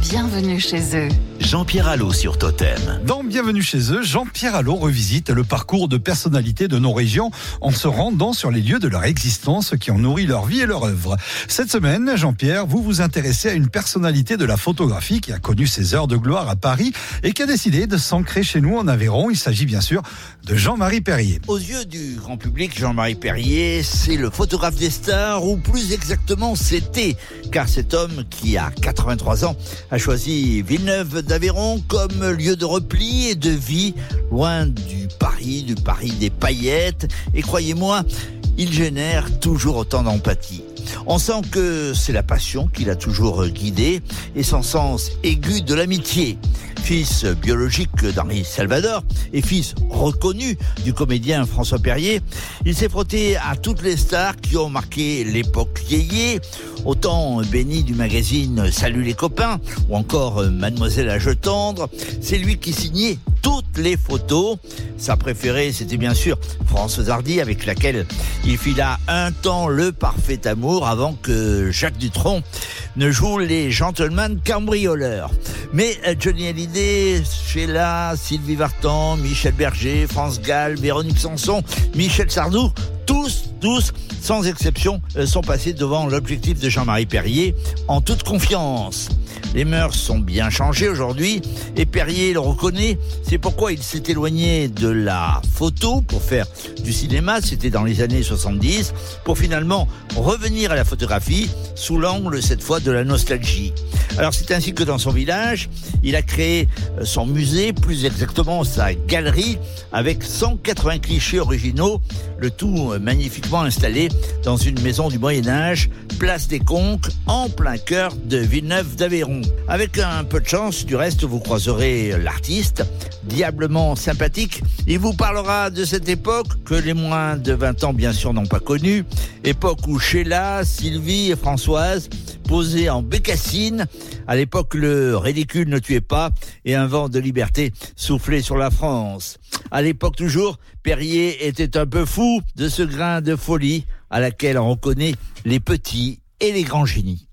bienvenue chez eux. Jean-Pierre Allot sur Totem. Dans Bienvenue chez eux, Jean-Pierre Allot revisite le parcours de personnalités de nos régions en se rendant sur les lieux de leur existence qui ont nourri leur vie et leur œuvre. Cette semaine, Jean-Pierre, vous vous intéressez à une personnalité de la photographie qui a connu ses heures de gloire à Paris et qui a décidé de s'ancrer chez nous en Aveyron. Il s'agit bien sûr de Jean-Marie Perrier. Aux yeux du grand public, Jean-Marie Perrier, c'est le photographe des stars, ou plus exactement c'était, car cet homme qui a 83 ans a choisi Villeneuve d'Aveyron comme lieu de repli et de vie, loin du Paris, du Paris des paillettes, et croyez-moi, il génère toujours autant d'empathie. On sent que c'est la passion qui l'a toujours guidé et son sens aigu de l'amitié. Fils biologique d'Henri Salvador et fils reconnu du comédien François Perrier, il s'est frotté à toutes les stars qui ont marqué l'époque yéyé, autant béni du magazine Salut les copains ou encore Mademoiselle à tendre. C'est lui qui signait toutes les photos. Sa préférée, c'était bien sûr Françoise Hardy, avec laquelle il fila un temps le parfait amour avant que Jacques Dutronc ne joue les gentlemen cambrioleurs. Mais euh, Johnny Hallyday, Sheila, Sylvie Vartan, Michel Berger, France Gall, Véronique Sanson, Michel Sardou, tous, tous, sans exception, euh, sont passés devant l'objectif de Jean-Marie Perrier en toute confiance. Les mœurs sont bien changées aujourd'hui et Perrier le reconnaît. C'est pourquoi il s'est éloigné de la photo pour faire du cinéma. C'était dans les années 70 pour finalement revenir à la photographie sous l'angle cette fois de la nostalgie. Alors c'est ainsi que dans son village, il a créé euh, son musée, plus exactement sa galerie, avec 180 clichés originaux, le tout euh, magnifiquement installé dans une maison du Moyen Âge, place des Conques, en plein cœur de Villeneuve d'Aveyron. Avec un peu de chance, du reste, vous croiserez l'artiste, diablement sympathique. Il vous parlera de cette époque que les moins de 20 ans, bien sûr, n'ont pas connue. Époque où Sheila, Sylvie et Françoise posé en bécassine. À l'époque, le ridicule ne tuait pas et un vent de liberté soufflait sur la France. À l'époque toujours, Perrier était un peu fou de ce grain de folie à laquelle on reconnaît les petits et les grands génies.